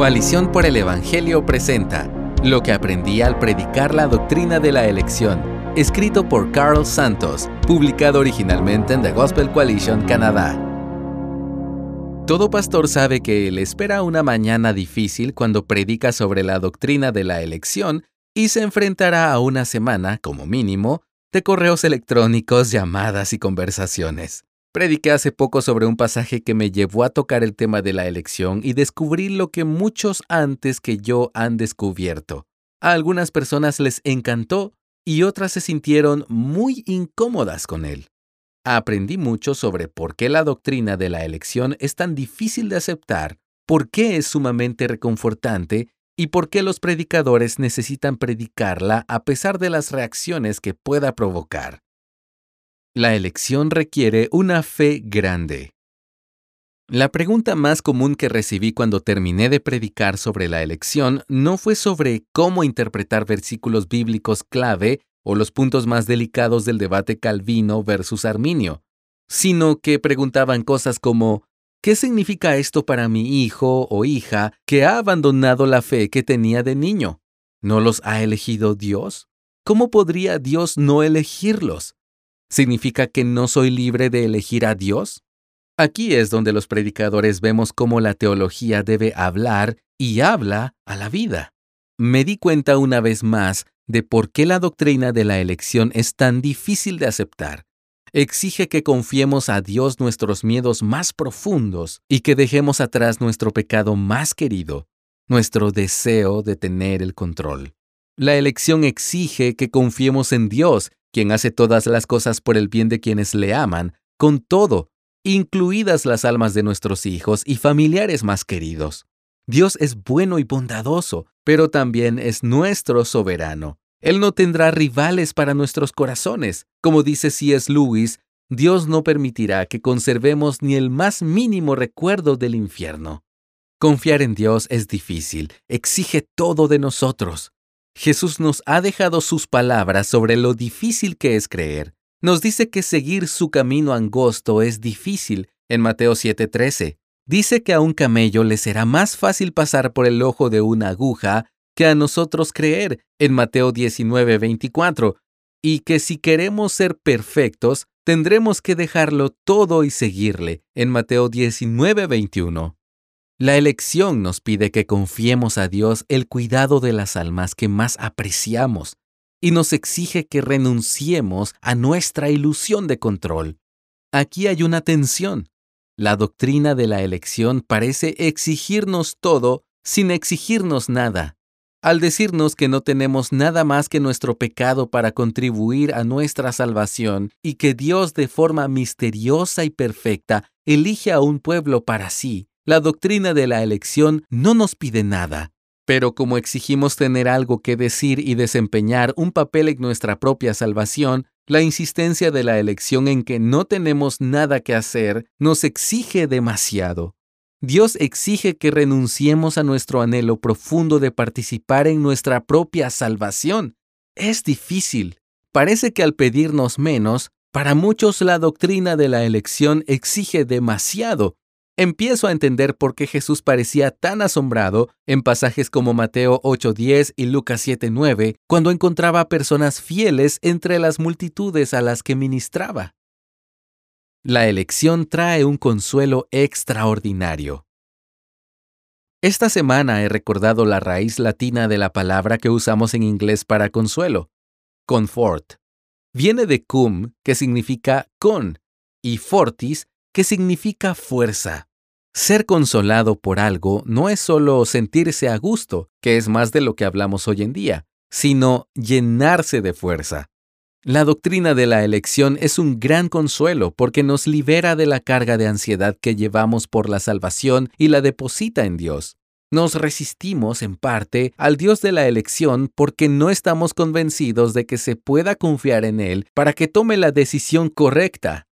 Coalición por el Evangelio presenta Lo que aprendí al predicar la doctrina de la elección, escrito por Carl Santos, publicado originalmente en The Gospel Coalition Canadá. Todo pastor sabe que le espera una mañana difícil cuando predica sobre la doctrina de la elección y se enfrentará a una semana, como mínimo, de correos electrónicos, llamadas y conversaciones. Prediqué hace poco sobre un pasaje que me llevó a tocar el tema de la elección y descubrí lo que muchos antes que yo han descubierto. A algunas personas les encantó y otras se sintieron muy incómodas con él. Aprendí mucho sobre por qué la doctrina de la elección es tan difícil de aceptar, por qué es sumamente reconfortante y por qué los predicadores necesitan predicarla a pesar de las reacciones que pueda provocar. La elección requiere una fe grande. La pregunta más común que recibí cuando terminé de predicar sobre la elección no fue sobre cómo interpretar versículos bíblicos clave o los puntos más delicados del debate Calvino versus Arminio, sino que preguntaban cosas como ¿qué significa esto para mi hijo o hija que ha abandonado la fe que tenía de niño? ¿No los ha elegido Dios? ¿Cómo podría Dios no elegirlos? ¿Significa que no soy libre de elegir a Dios? Aquí es donde los predicadores vemos cómo la teología debe hablar y habla a la vida. Me di cuenta una vez más de por qué la doctrina de la elección es tan difícil de aceptar. Exige que confiemos a Dios nuestros miedos más profundos y que dejemos atrás nuestro pecado más querido, nuestro deseo de tener el control. La elección exige que confiemos en Dios quien hace todas las cosas por el bien de quienes le aman, con todo, incluidas las almas de nuestros hijos y familiares más queridos. Dios es bueno y bondadoso, pero también es nuestro soberano. Él no tendrá rivales para nuestros corazones. Como dice C.S. Lewis, Dios no permitirá que conservemos ni el más mínimo recuerdo del infierno. Confiar en Dios es difícil, exige todo de nosotros. Jesús nos ha dejado sus palabras sobre lo difícil que es creer. Nos dice que seguir su camino angosto es difícil en Mateo 7:13. Dice que a un camello le será más fácil pasar por el ojo de una aguja que a nosotros creer en Mateo 19:24, y que si queremos ser perfectos, tendremos que dejarlo todo y seguirle en Mateo 19:21. La elección nos pide que confiemos a Dios el cuidado de las almas que más apreciamos y nos exige que renunciemos a nuestra ilusión de control. Aquí hay una tensión. La doctrina de la elección parece exigirnos todo sin exigirnos nada. Al decirnos que no tenemos nada más que nuestro pecado para contribuir a nuestra salvación y que Dios de forma misteriosa y perfecta elige a un pueblo para sí, la doctrina de la elección no nos pide nada, pero como exigimos tener algo que decir y desempeñar un papel en nuestra propia salvación, la insistencia de la elección en que no tenemos nada que hacer nos exige demasiado. Dios exige que renunciemos a nuestro anhelo profundo de participar en nuestra propia salvación. Es difícil. Parece que al pedirnos menos, para muchos la doctrina de la elección exige demasiado empiezo a entender por qué Jesús parecía tan asombrado en pasajes como Mateo 8:10 y Lucas 7:9, cuando encontraba personas fieles entre las multitudes a las que ministraba. La elección trae un consuelo extraordinario. Esta semana he recordado la raíz latina de la palabra que usamos en inglés para consuelo, confort. Viene de cum, que significa con, y fortis, que significa fuerza. Ser consolado por algo no es solo sentirse a gusto, que es más de lo que hablamos hoy en día, sino llenarse de fuerza. La doctrina de la elección es un gran consuelo porque nos libera de la carga de ansiedad que llevamos por la salvación y la deposita en Dios. Nos resistimos, en parte, al Dios de la elección porque no estamos convencidos de que se pueda confiar en Él para que tome la decisión correcta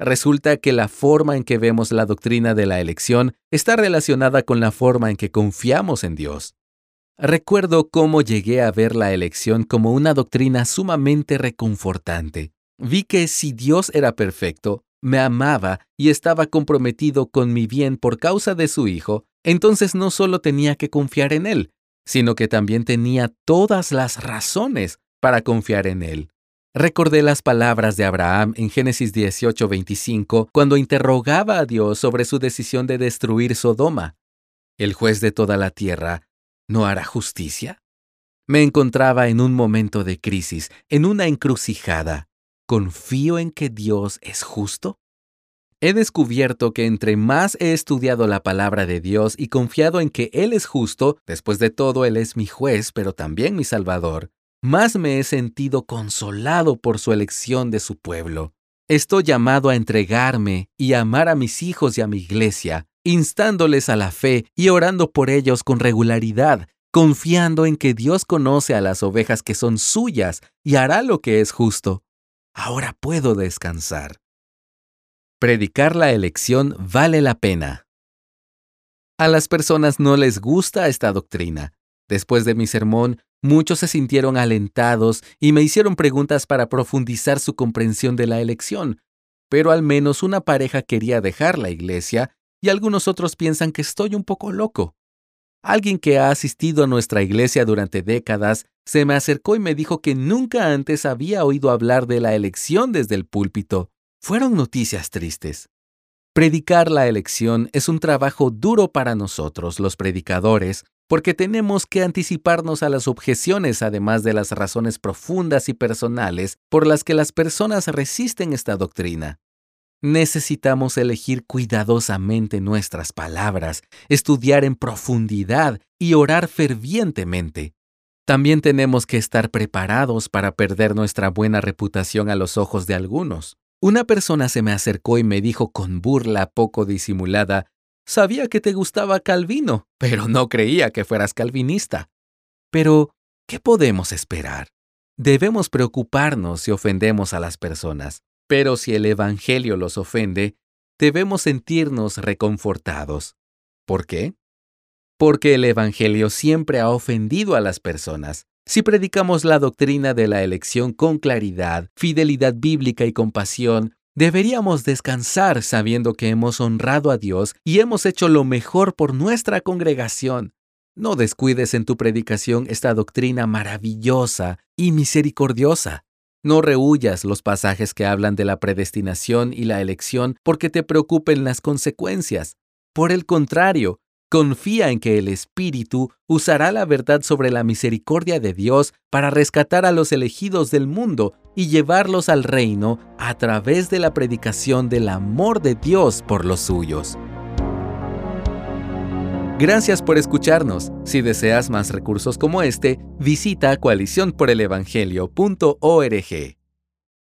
resulta que la forma en que vemos la doctrina de la elección está relacionada con la forma en que confiamos en Dios. Recuerdo cómo llegué a ver la elección como una doctrina sumamente reconfortante. Vi que si Dios era perfecto, me amaba y estaba comprometido con mi bien por causa de su Hijo, entonces no solo tenía que confiar en Él, sino que también tenía todas las razones para confiar en Él. Recordé las palabras de Abraham en Génesis 18:25 cuando interrogaba a Dios sobre su decisión de destruir Sodoma. ¿El juez de toda la tierra no hará justicia? Me encontraba en un momento de crisis, en una encrucijada. ¿Confío en que Dios es justo? He descubierto que entre más he estudiado la palabra de Dios y confiado en que Él es justo, después de todo Él es mi juez, pero también mi Salvador, más me he sentido consolado por su elección de su pueblo. Estoy llamado a entregarme y amar a mis hijos y a mi iglesia, instándoles a la fe y orando por ellos con regularidad, confiando en que Dios conoce a las ovejas que son suyas y hará lo que es justo. Ahora puedo descansar. Predicar la elección vale la pena. A las personas no les gusta esta doctrina. Después de mi sermón, muchos se sintieron alentados y me hicieron preguntas para profundizar su comprensión de la elección, pero al menos una pareja quería dejar la iglesia y algunos otros piensan que estoy un poco loco. Alguien que ha asistido a nuestra iglesia durante décadas se me acercó y me dijo que nunca antes había oído hablar de la elección desde el púlpito fueron noticias tristes. Predicar la elección es un trabajo duro para nosotros, los predicadores, porque tenemos que anticiparnos a las objeciones además de las razones profundas y personales por las que las personas resisten esta doctrina. Necesitamos elegir cuidadosamente nuestras palabras, estudiar en profundidad y orar fervientemente. También tenemos que estar preparados para perder nuestra buena reputación a los ojos de algunos. Una persona se me acercó y me dijo con burla poco disimulada, Sabía que te gustaba Calvino, pero no creía que fueras calvinista. Pero, ¿qué podemos esperar? Debemos preocuparnos si ofendemos a las personas, pero si el Evangelio los ofende, debemos sentirnos reconfortados. ¿Por qué? Porque el Evangelio siempre ha ofendido a las personas, si predicamos la doctrina de la elección con claridad, fidelidad bíblica y compasión, deberíamos descansar sabiendo que hemos honrado a Dios y hemos hecho lo mejor por nuestra congregación. No descuides en tu predicación esta doctrina maravillosa y misericordiosa. No rehuyas los pasajes que hablan de la predestinación y la elección porque te preocupen las consecuencias. Por el contrario, Confía en que el Espíritu usará la verdad sobre la misericordia de Dios para rescatar a los elegidos del mundo y llevarlos al reino a través de la predicación del amor de Dios por los suyos. Gracias por escucharnos. Si deseas más recursos como este, visita coaliciónporelevangelio.org.